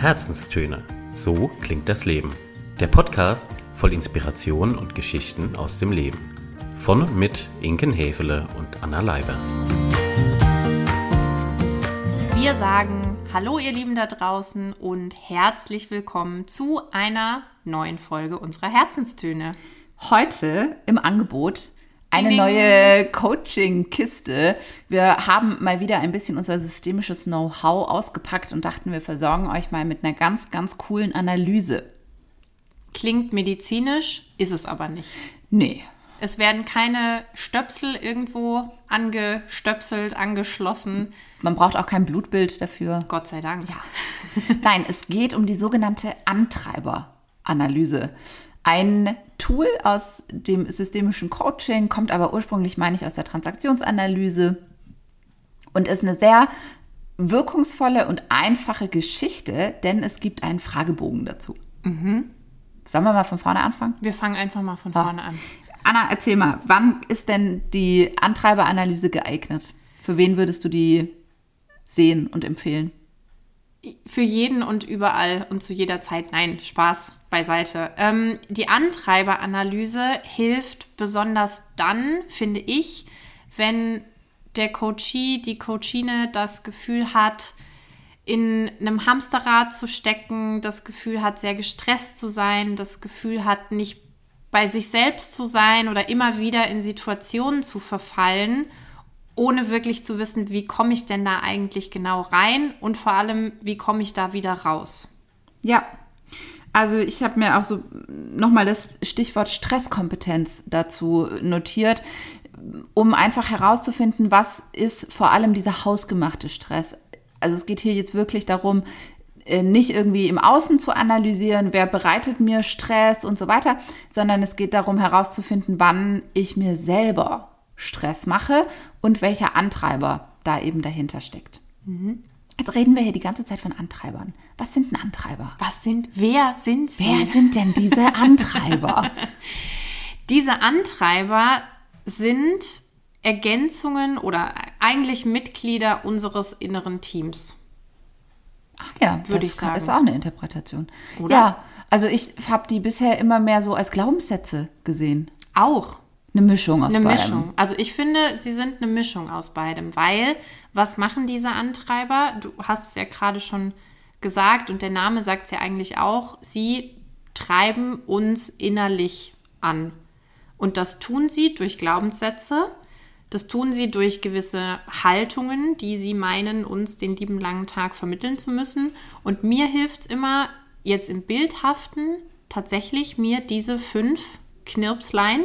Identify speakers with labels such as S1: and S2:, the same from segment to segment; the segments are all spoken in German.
S1: Herzenstöne. So klingt das Leben. Der Podcast voll Inspiration und Geschichten aus dem Leben. Von und mit Inken Hefele und Anna Leiber.
S2: Wir sagen Hallo ihr Lieben da draußen und herzlich willkommen zu einer neuen Folge unserer Herzenstöne.
S3: Heute im Angebot eine neue Coaching-Kiste. Wir haben mal wieder ein bisschen unser systemisches Know-how ausgepackt und dachten, wir versorgen euch mal mit einer ganz, ganz coolen Analyse.
S2: Klingt medizinisch, ist es aber nicht.
S3: Nee.
S2: Es werden keine Stöpsel irgendwo angestöpselt, angeschlossen.
S3: Man braucht auch kein Blutbild dafür.
S2: Gott sei Dank.
S3: Ja. Nein, es geht um die sogenannte Antreiberanalyse. Ein Tool aus dem systemischen Coaching, kommt aber ursprünglich, meine ich, aus der Transaktionsanalyse und ist eine sehr wirkungsvolle und einfache Geschichte, denn es gibt einen Fragebogen dazu. Sollen wir mal von vorne anfangen?
S2: Wir fangen einfach mal von
S3: Ja.
S2: vorne an.
S3: Anna, erzähl mal, wann ist denn die Antreiberanalyse geeignet? Für wen würdest du die sehen und empfehlen?
S2: Für jeden und überall und zu jeder Zeit. Nein, Spaß beiseite. Ähm, die Antreiberanalyse hilft besonders dann, finde ich, wenn der Coachee, die Coachine das Gefühl hat, in einem Hamsterrad zu stecken, das Gefühl hat, sehr gestresst zu sein, das Gefühl hat, nicht bei sich selbst zu sein oder immer wieder in Situationen zu verfallen, ohne wirklich zu wissen, wie komme ich denn da eigentlich genau rein und vor allem, wie komme ich da wieder raus.
S3: Ja, also ich habe mir auch so nochmal das Stichwort Stresskompetenz dazu notiert, um einfach herauszufinden, was ist vor allem dieser hausgemachte Stress. Also es geht hier jetzt wirklich darum, äh, nicht irgendwie im Außen zu analysieren, wer bereitet mir Stress und so weiter, sondern es geht darum herauszufinden, wann ich mir selber Stress mache und welcher Antreiber da eben dahinter steckt. Jetzt reden wir hier die ganze Zeit von Antreibern. Was sind denn Antreiber?
S2: Was sind, wer sind sie?
S3: Wer sind denn diese Antreiber?
S2: Diese Antreiber sind Ergänzungen oder eigentlich Mitglieder unseres inneren Teams.
S3: Ach ja,
S2: Würde
S3: das
S2: ich sagen.
S3: ist auch eine Interpretation.
S2: Oder?
S3: Ja, also ich habe die bisher immer mehr so als Glaubenssätze gesehen.
S2: Auch
S3: Eine Mischung aus
S2: eine
S3: beidem.
S2: Mischung. Also ich finde, sie sind eine Mischung aus beidem, weil was machen diese Antreiber? Du hast es ja gerade schon gesagt und der Name sagt es ja eigentlich auch, sie treiben uns innerlich an. Und das tun sie durch Glaubenssätze, das tun sie durch gewisse Haltungen, die sie meinen, uns den lieben langen Tag vermitteln zu müssen. Und mir hilft es immer, jetzt im Bildhaften tatsächlich mir diese fünf Knirpslein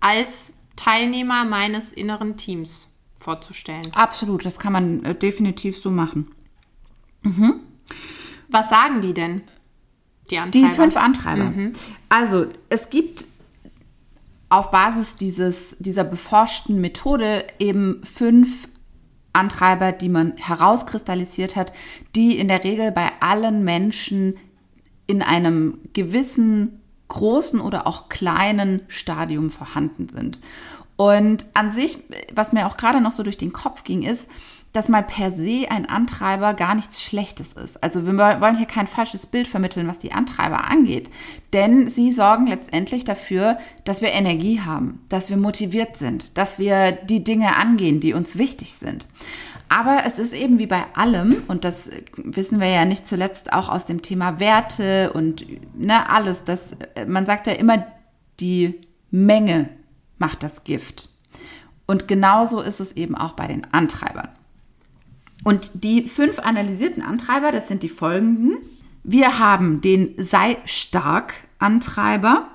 S2: als Teilnehmer meines inneren Teams vorzustellen.
S3: Absolut, das kann man äh, definitiv so machen.
S2: Was sagen die denn? Die
S3: Die
S2: Antreiber.
S3: fünf Antreiber. Also, es gibt auf Basis dieses, dieser beforschten Methode eben fünf Antreiber, die man herauskristallisiert hat, die in der Regel bei allen Menschen in einem gewissen großen oder auch kleinen Stadium vorhanden sind. Und an sich, was mir auch gerade noch so durch den Kopf ging, ist, dass mal per se ein Antreiber gar nichts Schlechtes ist. Also wir wollen hier kein falsches Bild vermitteln, was die Antreiber angeht. Denn sie sorgen letztendlich dafür, dass wir Energie haben, dass wir motiviert sind, dass wir die Dinge angehen, die uns wichtig sind. Aber es ist eben wie bei allem, und das wissen wir ja nicht zuletzt auch aus dem Thema Werte und ne, alles, das, man sagt ja immer, die Menge macht das Gift. Und genauso ist es eben auch bei den Antreibern. Und die fünf analysierten Antreiber, das sind die folgenden. Wir haben den Sei stark Antreiber,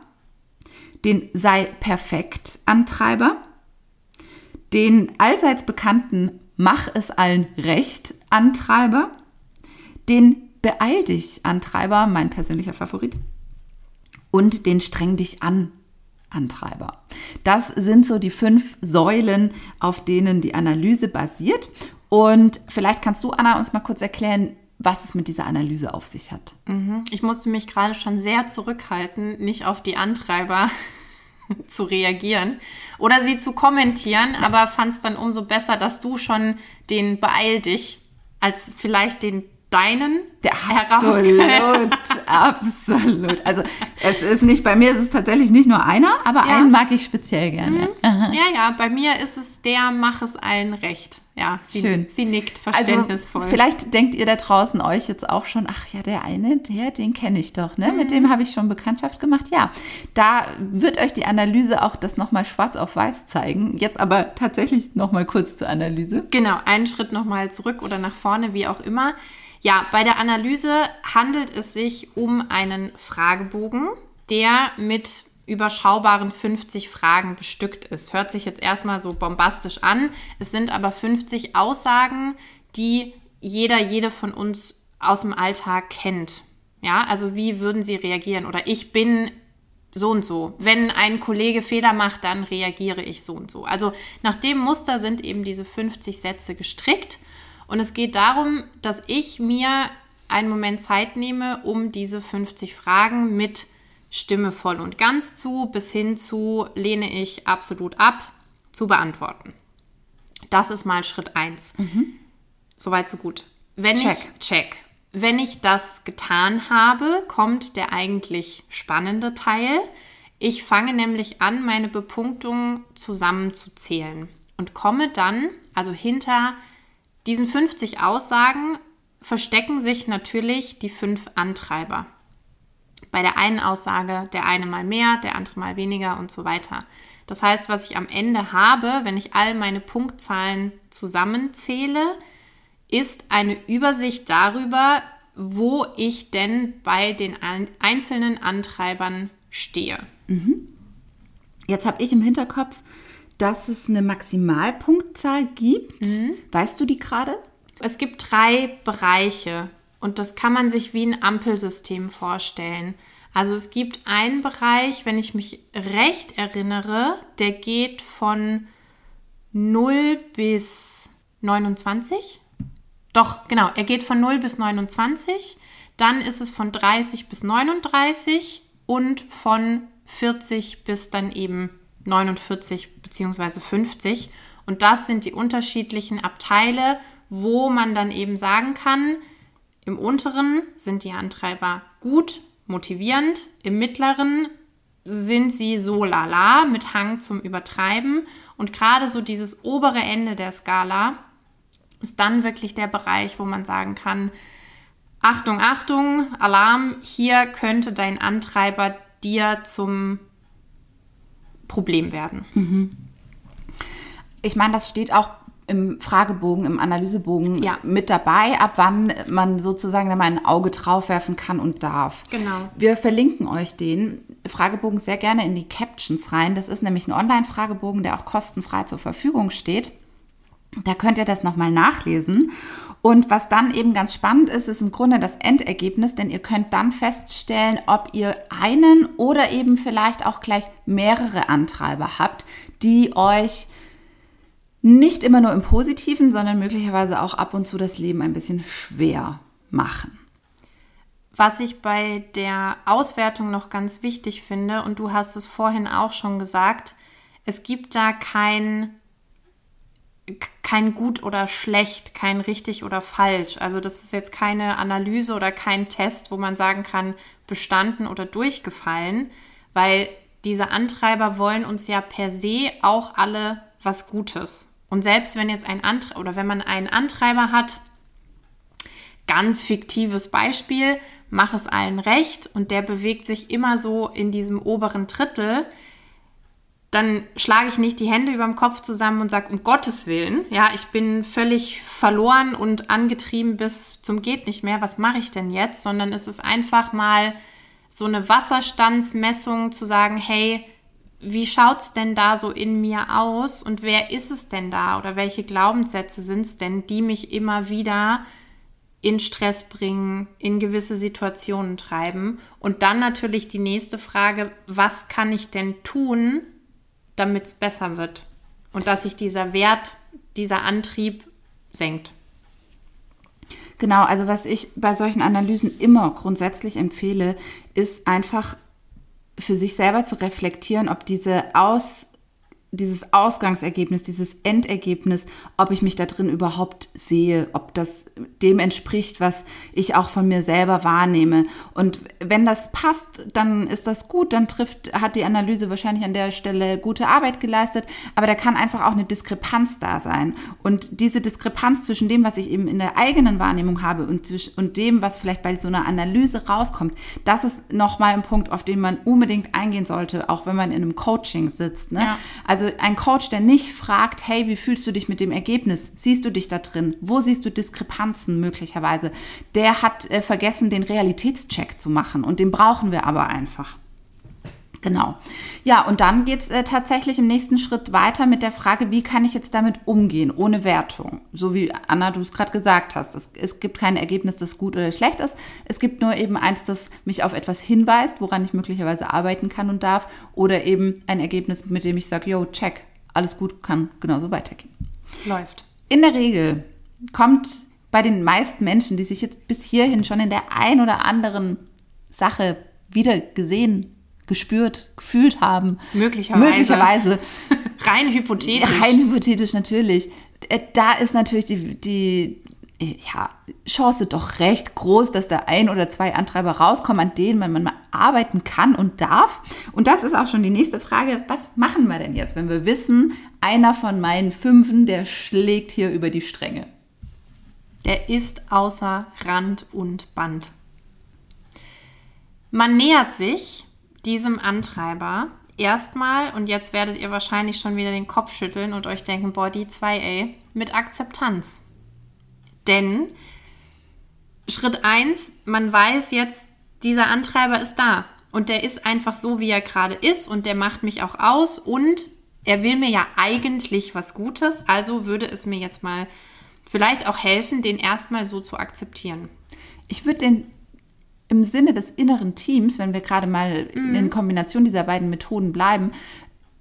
S3: den Sei perfekt Antreiber, den allseits bekannten Mach es allen recht Antreiber, den Beeil dich Antreiber, mein persönlicher Favorit, und den Streng dich an Antreiber. Das sind so die fünf Säulen, auf denen die Analyse basiert. Und vielleicht kannst du, Anna, uns mal kurz erklären, was es mit dieser Analyse auf sich hat.
S2: Ich musste mich gerade schon sehr zurückhalten, nicht auf die Antreiber zu reagieren oder sie zu kommentieren, aber fand es dann umso besser, dass du schon den Beeil dich als vielleicht den deinen
S3: absolut, absolut. Also es ist nicht, bei mir ist es tatsächlich nicht nur einer, aber
S2: Ja.
S3: einen mag ich speziell gerne.
S2: Ja, ja, bei mir ist es der, mach es allen recht. Ja, sie,
S3: Schön.
S2: sie nickt
S3: Also
S2: verständnisvoll.
S3: vielleicht denkt ihr da draußen euch jetzt auch schon, ach ja, der eine, der, den kenne ich doch, ne?
S2: Mhm.
S3: Mit dem habe ich schon Bekanntschaft gemacht. Ja, da wird euch die Analyse auch das nochmal schwarz auf weiß zeigen. Jetzt aber tatsächlich nochmal kurz zur Analyse.
S2: Genau, einen Schritt nochmal zurück oder nach vorne, wie auch immer. Ja, bei der Analyse handelt es sich um einen Fragebogen, der mit überschaubaren 50 Fragen bestückt ist. Hört sich jetzt erstmal so bombastisch an. Es sind aber 50 Aussagen, die jeder, jede von uns aus dem Alltag kennt. Ja, also wie würden sie reagieren? Oder ich bin so und so. Wenn ein Kollege Fehler macht, dann reagiere ich so und so. Also nach dem Muster sind eben diese 50 Sätze gestrickt. Und es geht darum, dass ich mir einen Moment Zeit nehme, um diese 50 Fragen mit Stimme voll und ganz zu bis hin zu lehne ich absolut ab zu beantworten. Das ist mal Schritt 1. Soweit, so gut. Wenn
S3: Check.
S2: ich check. Wenn ich das getan habe, kommt der eigentlich spannende Teil. Ich fange nämlich an, meine Bepunktungen zusammenzuzählen und komme dann, also hinter diesen 50 Aussagen verstecken sich natürlich die fünf Antreiber. Bei der einen Aussage der eine mal mehr, der andere mal weniger und so weiter. Das heißt, was ich am Ende habe, wenn ich all meine Punktzahlen zusammenzähle, ist eine Übersicht darüber, wo ich denn bei den ein- einzelnen Antreibern stehe.
S3: Jetzt habe ich im Hinterkopf, dass es eine Maximalpunktzahl gibt.
S2: Mhm.
S3: Weißt du die gerade?
S2: Es gibt drei Bereiche und das kann man sich wie ein Ampelsystem vorstellen. Also es gibt einen Bereich, wenn ich mich recht erinnere, der geht von 0 bis 29. Doch, genau, er geht von 0 bis 29. Dann ist es von 30 bis 39 und von 40 bis dann eben 49 bzw. 50. Und das sind die unterschiedlichen Abteile, wo man dann eben sagen kann, im unteren sind die Antreiber gut, motivierend, im mittleren sind sie so lala mit Hang zum Übertreiben und gerade so dieses obere Ende der Skala ist dann wirklich der Bereich, wo man sagen kann, Achtung, Achtung, Alarm, hier könnte dein Antreiber dir zum Problem werden.
S3: Ich meine, das steht auch im Fragebogen, im Analysebogen
S2: Ja.
S3: mit dabei, ab wann man sozusagen da mal ein Auge drauf werfen kann und darf.
S2: Genau.
S3: Wir verlinken euch den Fragebogen sehr gerne in die Captions rein. Das ist nämlich ein Online-Fragebogen, der auch kostenfrei zur Verfügung steht. Da könnt ihr das nochmal nachlesen. Und was dann eben ganz spannend ist, ist im Grunde das Endergebnis, denn ihr könnt dann feststellen, ob ihr einen oder eben vielleicht auch gleich mehrere Antreiber habt, die euch nicht immer nur im Positiven, sondern möglicherweise auch ab und zu das Leben ein bisschen schwer machen.
S2: Was ich bei der Auswertung noch ganz wichtig finde, und du hast es vorhin auch schon gesagt, es gibt da kein, kein gut oder schlecht, kein richtig oder falsch. Also das ist jetzt keine Analyse oder kein Test, wo man sagen kann, bestanden oder durchgefallen, weil diese Antreiber wollen uns ja per se auch alle was Gutes. Und selbst wenn jetzt ein Antreiber oder wenn man einen Antreiber hat, ganz fiktives Beispiel, mach es allen recht und der bewegt sich immer so in diesem oberen Drittel, dann schlage ich nicht die Hände über dem Kopf zusammen und sage, um Gottes Willen, ja, ich bin völlig verloren und angetrieben bis zum geht nicht mehr, was mache ich denn jetzt? Sondern es ist einfach mal so eine Wasserstandsmessung zu sagen, hey, wie schaut's denn da so in mir aus und wer ist es denn da oder welche Glaubenssätze sind es denn, die mich immer wieder in Stress bringen, in gewisse Situationen treiben. Und dann natürlich die nächste Frage, was kann ich denn tun, damit es besser wird? Und dass sich dieser Wert, dieser Antrieb senkt.
S3: Genau, also was ich bei solchen Analysen immer grundsätzlich empfehle, ist einfach für sich selber zu reflektieren, ob diese dieses Ausgangsergebnis, dieses Endergebnis, ob ich mich da drin überhaupt sehe, ob das dem entspricht, was ich auch von mir selber wahrnehme. Und wenn das passt, dann ist das gut, dann trifft, hat die Analyse wahrscheinlich an der Stelle gute Arbeit geleistet, aber da kann einfach auch eine Diskrepanz da sein. Und diese Diskrepanz zwischen dem, was ich eben in der eigenen Wahrnehmung habe und, und dem, was vielleicht bei so einer Analyse rauskommt, das ist nochmal ein Punkt, auf den man unbedingt eingehen sollte, auch wenn man in einem Coaching sitzt. Ne? Ja. Also also ein Coach, der nicht fragt, hey, wie fühlst du dich mit dem Ergebnis? Siehst du dich da drin? Wo siehst du Diskrepanzen möglicherweise? Der hat äh, vergessen, den Realitätscheck zu machen und den brauchen wir aber einfach. Genau. Ja, und dann geht es äh, tatsächlich im nächsten Schritt weiter mit der Frage, wie kann ich jetzt damit umgehen, ohne Wertung? So wie Anna, du es gerade gesagt hast. Es, es, gibt kein Ergebnis, das gut oder schlecht ist. Es gibt nur eben eins, das mich auf etwas hinweist, woran ich möglicherweise arbeiten kann und darf. Oder eben ein Ergebnis, mit dem ich sage, yo, check, alles gut, kann genauso weitergehen.
S2: Läuft.
S3: In der Regel kommt bei den meisten Menschen, die sich jetzt bis hierhin schon in der ein oder anderen Sache wieder gesehen gespürt, gefühlt haben.
S2: Möglicherweise.
S3: Möglicherweise.
S2: Rein hypothetisch.
S3: Rein hypothetisch natürlich. Äh, da ist natürlich die, die ja, Chance doch recht groß, dass da ein oder zwei Antreiber rauskommen, an denen man, man mal arbeiten kann und darf. Und das ist auch schon die nächste Frage. Was machen wir denn jetzt, wenn wir wissen, einer von meinen Fünfen, der schlägt hier über die Stränge?
S2: Der ist außer Rand und Band. Man nähert sich diesem Antreiber erstmal, und jetzt werdet ihr wahrscheinlich schon wieder den Kopf schütteln und euch denken, boah, die 2a, mit Akzeptanz. Denn Schritt 1, man weiß jetzt, dieser Antreiber ist da und der ist einfach so, wie er gerade ist und der macht mich auch aus und er will mir ja eigentlich was Gutes, also würde es mir jetzt mal vielleicht auch helfen, den erstmal so zu akzeptieren.
S3: Ich würde den im Sinne des inneren Teams, wenn wir gerade mal mhm. in Kombination dieser beiden Methoden bleiben,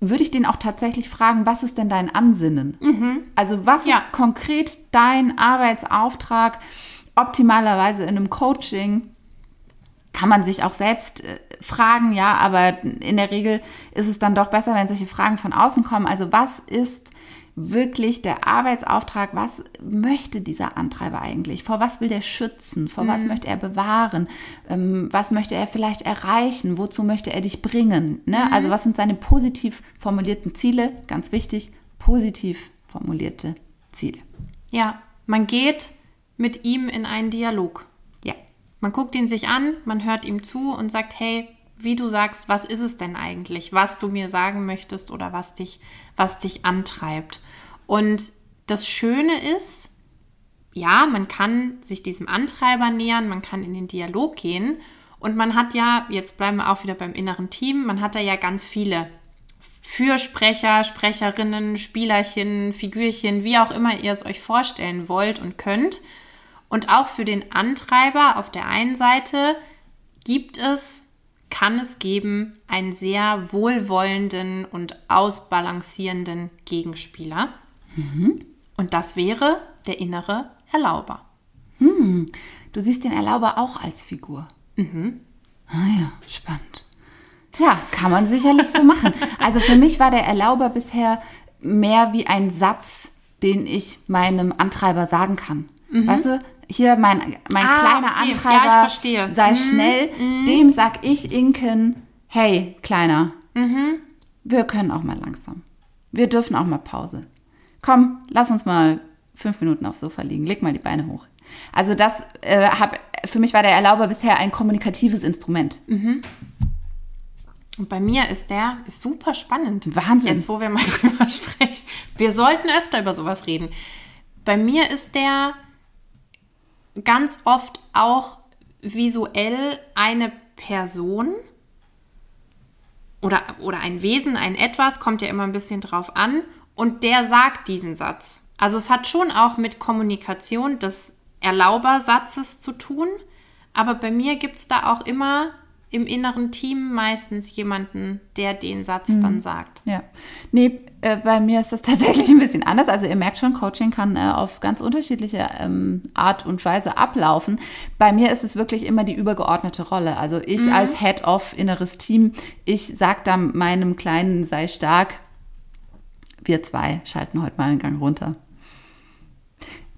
S3: würde ich den auch tatsächlich fragen, was ist denn dein Ansinnen? Mhm. Also was ja. ist konkret dein Arbeitsauftrag? Optimalerweise in einem Coaching kann man sich auch selbst äh, fragen, ja, aber in der Regel ist es dann doch besser, wenn solche Fragen von außen kommen. Also was ist wirklich der Arbeitsauftrag, was möchte dieser Antreiber eigentlich? Vor was will der schützen? Vor mhm. was möchte er bewahren? Ähm, was möchte er vielleicht erreichen? Wozu möchte er dich bringen? Ne? Mhm. Also was sind seine positiv formulierten Ziele? Ganz wichtig, positiv formulierte Ziele.
S2: Ja, man geht mit ihm in einen Dialog.
S3: Ja.
S2: Man guckt ihn sich an, man hört ihm zu und sagt, hey, wie du sagst, was ist es denn eigentlich, was du mir sagen möchtest oder was dich, was dich antreibt. Und das Schöne ist, ja, man kann sich diesem Antreiber nähern, man kann in den Dialog gehen und man hat ja, jetzt bleiben wir auch wieder beim inneren Team, man hat da ja ganz viele Fürsprecher, Sprecherinnen, Spielerchen, Figürchen, wie auch immer ihr es euch vorstellen wollt und könnt. Und auch für den Antreiber auf der einen Seite gibt es kann es geben einen sehr wohlwollenden und ausbalancierenden Gegenspieler. Mhm. Und das wäre der innere Erlauber.
S3: Hm. Du siehst den Erlauber auch als Figur. Mhm. Ah ja, spannend. Ja, kann man sicherlich so machen. Also für mich war der Erlauber bisher mehr wie ein Satz, den ich meinem Antreiber sagen kann. Mhm. Weißt du, hier mein, mein ah, kleiner okay. Antreiber,
S2: ja,
S3: sei mhm. schnell, mhm. dem sag ich Inken, hey, Kleiner, mhm. wir können auch mal langsam. Wir dürfen auch mal Pause. Komm, lass uns mal fünf Minuten aufs Sofa liegen, leg mal die Beine hoch. Also das äh, hab, für mich war der Erlauber bisher ein kommunikatives Instrument.
S2: Mhm. Und bei mir ist der ist super spannend.
S3: Wahnsinn.
S2: Jetzt, wo wir mal drüber sprechen. Wir sollten öfter über sowas reden. Bei mir ist der ganz oft auch visuell eine Person oder, oder ein Wesen, ein Etwas, kommt ja immer ein bisschen drauf an, und der sagt diesen Satz. Also es hat schon auch mit Kommunikation des Erlaubersatzes zu tun, aber bei mir gibt es da auch immer im inneren Team meistens jemanden, der den Satz mhm. dann sagt.
S3: Ja. Nee, äh, bei mir ist das tatsächlich ein bisschen anders. Also ihr merkt schon, Coaching kann äh, auf ganz unterschiedliche ähm, Art und Weise ablaufen. Bei mir ist es wirklich immer die übergeordnete Rolle. Also ich mhm. als Head of inneres Team, ich sage dann meinem Kleinen, sei stark, wir zwei schalten heute mal einen Gang runter.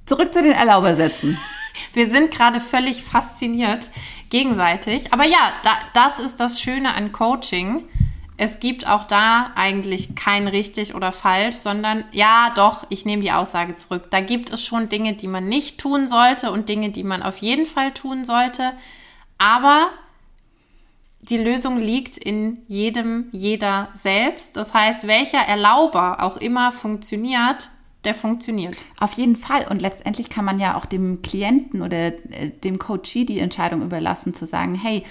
S3: Zurück zu den Erlaubersätzen.
S2: Wir sind gerade völlig fasziniert gegenseitig. Aber ja, da, das ist das Schöne an Coaching. Es gibt auch da eigentlich kein richtig oder falsch, sondern ja, doch, ich nehme die Aussage zurück. Da gibt es schon Dinge, die man nicht tun sollte und Dinge, die man auf jeden Fall tun sollte. Aber die Lösung liegt in jedem, jeder selbst. Das heißt, welcher Erlauber auch immer funktioniert, der funktioniert.
S3: Auf jeden Fall. Und letztendlich kann man ja auch dem Klienten oder äh, dem Coachee die Entscheidung überlassen, zu sagen, hey,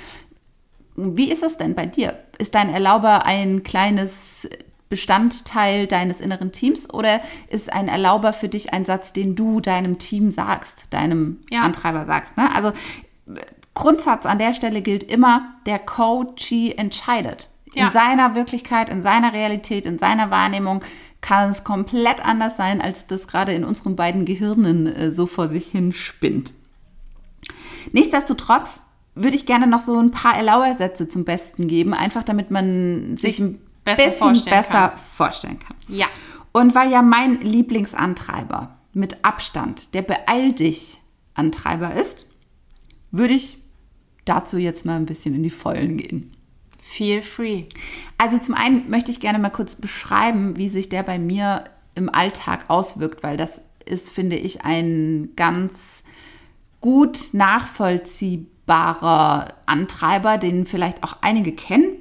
S3: wie ist es denn bei dir? Ist dein Erlauber ein kleines Bestandteil deines inneren Teams oder ist ein Erlauber für dich ein Satz, den du deinem Team sagst, deinem ja. Antreiber sagst? Ne? Also Grundsatz an der Stelle gilt immer, der Coachee entscheidet. Ja. In seiner Wirklichkeit, in seiner Realität, in seiner Wahrnehmung kann es komplett anders sein, als das gerade in unseren beiden Gehirnen äh, so vor sich hin spinnt. Nichtsdestotrotz würde ich gerne noch so ein paar Erlauersätze zum Besten geben, einfach damit man sich, sich ein besser bisschen vorstellen besser kann. vorstellen kann.
S2: Ja.
S3: Und weil ja mein Lieblingsantreiber mit Abstand der Beeil dich Antreiber ist, würde ich dazu jetzt mal ein bisschen in die Vollen gehen.
S2: Feel free.
S3: Also zum einen möchte ich gerne mal kurz beschreiben, wie sich der bei mir im Alltag auswirkt, weil das ist, finde ich, ein ganz gut nachvollziehbarer Antreiber, den vielleicht auch einige kennen.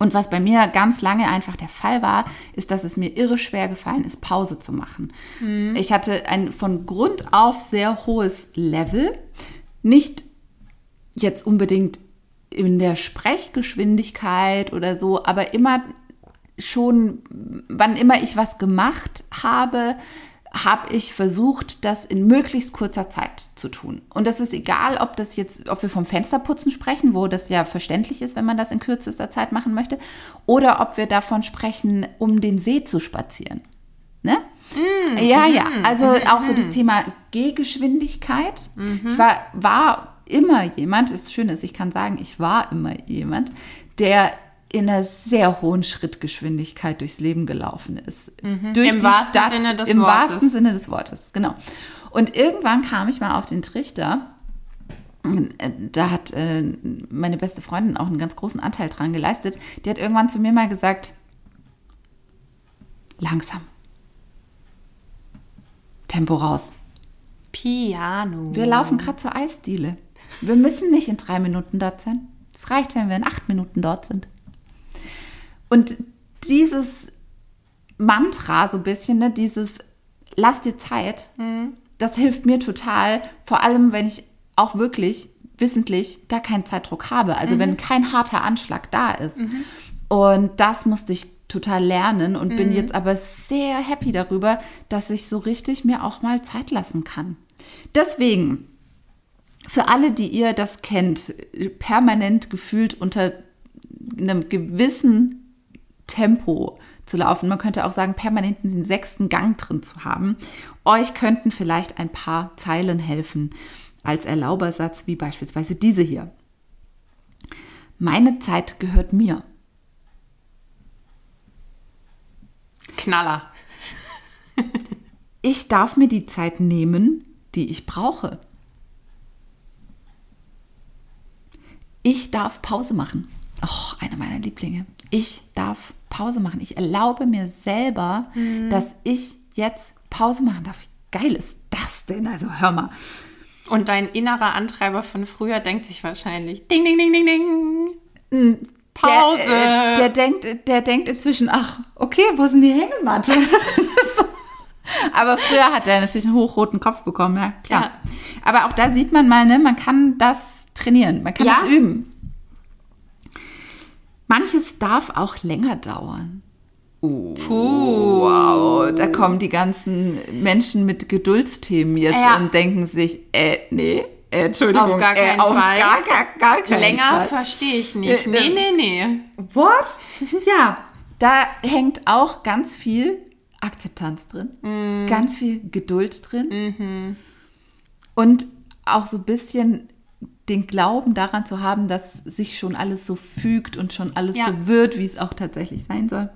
S3: Und was bei mir ganz lange einfach der Fall war, ist, dass es mir irre schwer gefallen ist, Pause zu machen. Mhm. Ich hatte ein von Grund auf sehr hohes Level. Nicht jetzt unbedingt in der Sprechgeschwindigkeit oder so, aber immer schon, wann immer ich was gemacht habe, habe ich versucht, das in möglichst kurzer Zeit zu tun. Und das ist egal, ob das jetzt, ob wir vom Fensterputzen sprechen, wo das ja verständlich ist, wenn man das in kürzester Zeit machen möchte, oder ob wir davon sprechen, um den See zu spazieren. Ne? Mm, ja, ja. Mm, also mm, auch so das Thema Gehgeschwindigkeit. Ich war, war immer jemand, das Schöne ist, ich kann sagen, ich war immer jemand, der in einer sehr hohen Schrittgeschwindigkeit durchs Leben gelaufen ist.
S2: Mhm. Durch Im die wahrsten Stadt, Sinne des
S3: im
S2: Wortes.
S3: wahrsten Sinne des Wortes, genau. Und irgendwann kam ich mal auf den Trichter, da hat äh, meine beste Freundin auch einen ganz großen Anteil dran geleistet. Die hat irgendwann zu mir mal gesagt, langsam. Tempo raus.
S2: Piano.
S3: Wir laufen gerade zur Eisdiele. Wir müssen nicht in drei Minuten dort sein. Es reicht, wenn wir in acht Minuten dort sind. Und dieses Mantra so ein bisschen, ne, dieses Lass dir Zeit, mhm. das hilft mir total, vor allem wenn ich auch wirklich wissentlich gar keinen Zeitdruck habe. Also mhm. wenn kein harter Anschlag da ist. Mhm. Und das musste ich total lernen und bin mhm. jetzt aber sehr happy darüber, dass ich so richtig mir auch mal Zeit lassen kann. Deswegen für alle, die ihr das kennt, permanent gefühlt unter einem gewissen Tempo zu laufen, man könnte auch sagen, permanent den sechsten Gang drin zu haben, euch könnten vielleicht ein paar Zeilen helfen als Erlaubersatz, wie beispielsweise diese hier. Meine Zeit gehört mir.
S2: Knaller.
S3: ich darf mir die Zeit nehmen, die ich brauche. Ich darf Pause machen. Oh, einer meiner Lieblinge. Ich darf Pause machen. Ich erlaube mir selber, mhm. dass ich jetzt Pause machen darf. Wie geil ist das denn? Also hör mal.
S2: Und dein innerer Antreiber von früher denkt sich wahrscheinlich, ding, ding, ding, ding, ding.
S3: Hm, Pause. Der, äh, der, denkt, der denkt inzwischen, ach, okay, wo ist denn die Hängematte? Aber früher hat er natürlich einen hochroten Kopf bekommen, ja, klar. Ja. Aber auch da sieht man mal, ne, man kann das trainieren, man kann ja. das üben. Manches darf auch länger dauern.
S2: Uh, Puh.
S3: Wow, da kommen die ganzen Menschen mit Geduldsthemen jetzt ja. und denken sich, äh, nee, äh, Entschuldigung,
S2: auf gar keinen
S3: äh, auf
S2: Fall.
S3: Gar, gar, gar keinen
S2: Länger verstehe ich nicht. Äh, nee, nee, nee.
S3: What? ja, da hängt auch ganz viel Akzeptanz drin, mm. ganz viel Geduld drin
S2: mhm.
S3: und auch so ein bisschen den Glauben daran zu haben, dass sich schon alles so fügt und schon alles ja. so wird, wie es auch tatsächlich sein soll.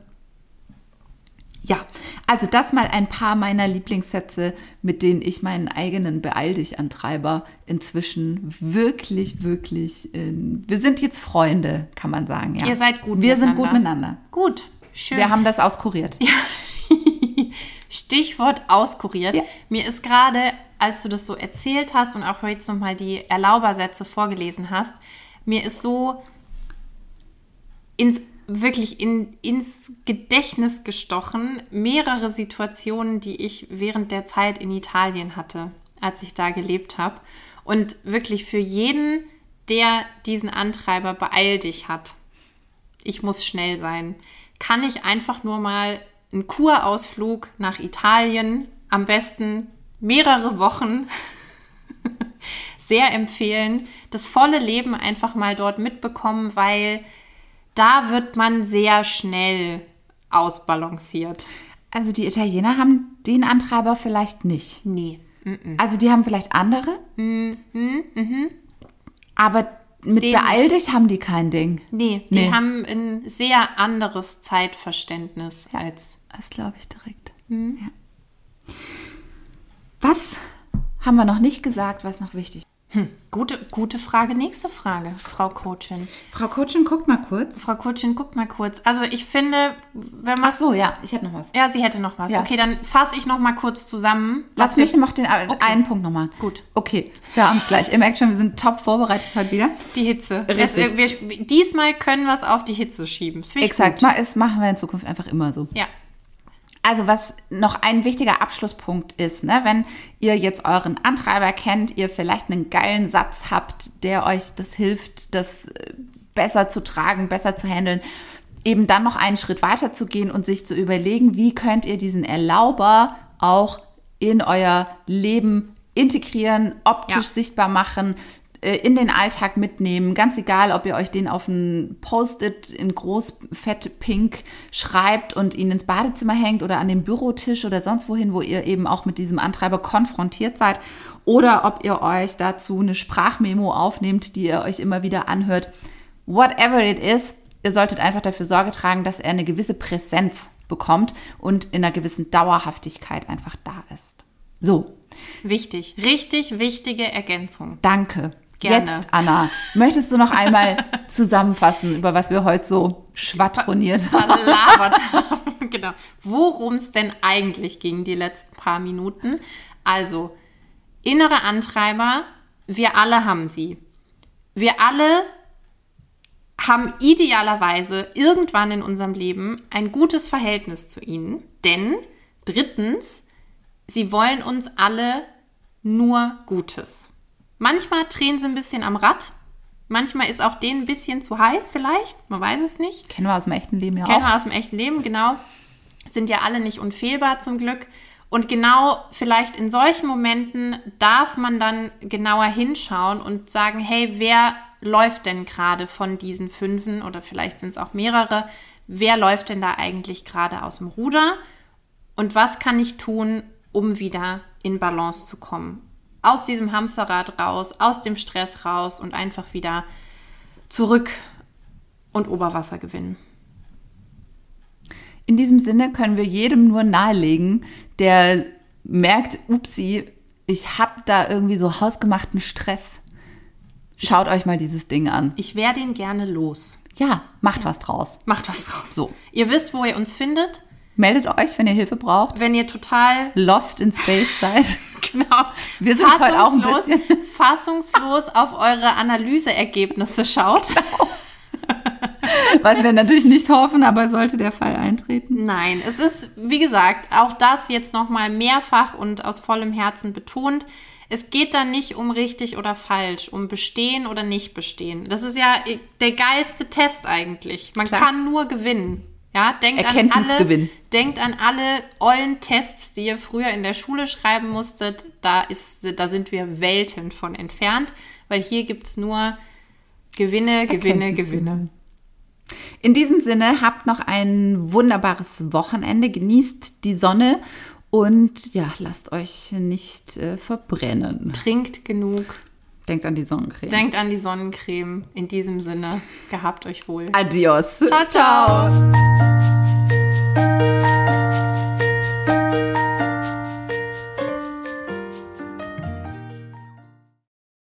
S3: Ja, also das mal ein paar meiner Lieblingssätze, mit denen ich meinen eigenen Beeil dich Antreiber inzwischen wirklich, wirklich, äh, wir sind jetzt Freunde, kann man sagen. Ja.
S2: Ihr seid gut
S3: Wir sind
S2: miteinander.
S3: gut miteinander.
S2: Gut, schön.
S3: Wir haben das auskuriert.
S2: Stichwort auskuriert.
S3: Ja.
S2: Mir ist gerade, als du das so erzählt hast und auch jetzt nochmal die Erlaubersätze vorgelesen hast, mir ist so ins, wirklich in, ins Gedächtnis gestochen mehrere Situationen, die ich während der Zeit in Italien hatte, als ich da gelebt habe. Und wirklich für jeden, der diesen Antreiber beeil dich hat, ich muss schnell sein, kann ich einfach nur mal einen Kurausflug nach Italien, am besten mehrere Wochen, sehr empfehlen. Das volle Leben einfach mal dort mitbekommen, weil da wird man sehr schnell ausbalanciert.
S3: Also die Italiener haben den Antreiber vielleicht nicht.
S2: Nee.
S3: Also die haben vielleicht andere. Aber mit
S2: Den
S3: Beeil dich haben die kein Ding.
S2: Nee, die
S3: Nee.
S2: haben ein sehr anderes Zeitverständnis als.
S3: Das glaube ich direkt. Ja. Was haben wir noch nicht gesagt, was noch wichtig ist?
S2: Gute, gute Frage. Nächste Frage, Frau Coachin.
S3: Frau Coachin, guckt mal kurz.
S2: Frau Coachin, guck mal kurz. Also ich finde, wenn man
S3: Ach so, ja, ich hätte noch was.
S2: Ja, sie hätte noch was.
S3: Ja.
S2: Okay, dann fasse ich noch mal kurz zusammen.
S3: Lass mich noch den einen Punkt noch machen.
S2: Gut.
S3: Okay, wir haben es gleich. Ihr merkt schon, wir sind top vorbereitet heute wieder.
S2: Die Hitze.
S3: Richtig.
S2: Es, wir, diesmal können wir es auf die Hitze schieben.
S3: Exakt,
S2: Gut.
S3: Ma- das machen wir in Zukunft einfach immer so.
S2: Ja.
S3: Also was noch ein wichtiger Abschlusspunkt ist, ne, wenn ihr jetzt euren Antreiber kennt, ihr vielleicht einen geilen Satz habt, der euch das hilft, das äh, besser zu tragen, besser zu handeln, eben dann noch einen Schritt weiter zu gehen und sich zu überlegen, wie könnt ihr diesen Erlauber auch in euer Leben integrieren, optisch
S2: Ja.
S3: sichtbar machen, in den Alltag mitnehmen. Ganz egal, ob ihr euch den auf ein Post-it in groß fett pink schreibt und ihn ins Badezimmer hängt oder an den Bürotisch oder sonst wohin, wo ihr eben auch mit diesem Antreiber konfrontiert seid. Oder ob ihr euch dazu eine Sprachmemo aufnehmt, die ihr euch immer wieder anhört. Whatever it is, ihr solltet einfach dafür Sorge tragen, dass er eine gewisse Präsenz bekommt und in einer gewissen Dauerhaftigkeit einfach da ist. So,
S2: Wichtig. Richtig wichtige Ergänzung.
S3: Danke.
S2: Gerne.
S3: Jetzt, Anna, möchtest du noch einmal zusammenfassen, über was wir heute so schwadroniert haben?
S2: Genau. Worum es denn eigentlich ging, die letzten paar Minuten. Also, innere Antreiber, wir alle haben sie. Wir alle haben idealerweise irgendwann in unserem Leben ein gutes Verhältnis zu ihnen. Denn, drittens, sie wollen uns alle nur Gutes. Manchmal drehen sie ein bisschen am Rad. Manchmal ist auch denen ein bisschen zu heiß vielleicht. Man weiß es nicht.
S3: Kennen wir aus dem echten Leben ja
S2: Kennen
S3: auch.
S2: wir aus dem echten Leben, genau. Sind ja alle nicht unfehlbar zum Glück. Und genau vielleicht in solchen Momenten darf man dann genauer hinschauen und sagen, hey, wer läuft denn gerade von diesen Fünfen oder vielleicht sind es auch mehrere, wer läuft denn da eigentlich gerade aus dem Ruder und was kann ich tun, um wieder in Balance zu kommen? Aus diesem Hamsterrad raus, aus dem Stress raus und einfach wieder zurück und Oberwasser gewinnen.
S3: In diesem Sinne können wir jedem nur nahelegen, der merkt, upsi, ich habe da irgendwie so hausgemachten Stress. Schaut euch mal dieses Ding an.
S2: Ich wäre den gerne los.
S3: Ja, macht was draus.
S2: Macht was draus.
S3: So.
S2: Ihr wisst, wo ihr uns findet.
S3: Meldet euch, wenn ihr Hilfe braucht.
S2: Wenn ihr total
S3: Lost in Space seid.
S2: genau
S3: Wir sind heute auch ein
S2: fassungslos-
S3: bisschen-
S2: fassungslos auf eure Analyseergebnisse schaut.
S3: Was wir natürlich nicht hoffen, aber sollte der Fall eintreten.
S2: Nein, es ist, wie gesagt, auch das jetzt nochmal mehrfach und aus vollem Herzen betont. Es geht da nicht um richtig oder falsch, um bestehen oder nicht bestehen. Das ist ja der geilste Test eigentlich. Man
S3: Klar.
S2: kann nur gewinnen. Ja, denkt an alle, denkt an alle ollen Tests, die ihr früher in der Schule schreiben musstet. Da, ist, da sind wir Welten von entfernt, weil hier gibt es nur Gewinne, Gewinne. Gewinne.
S3: In diesem Sinne, habt noch ein wunderbares Wochenende, genießt die Sonne und ja, lasst euch nicht äh, verbrennen.
S2: Trinkt genug.
S3: Denkt an die Sonnencreme.
S2: Denkt an die Sonnencreme. In diesem Sinne, gehabt euch wohl.
S3: Adios.
S2: Ciao, ciao.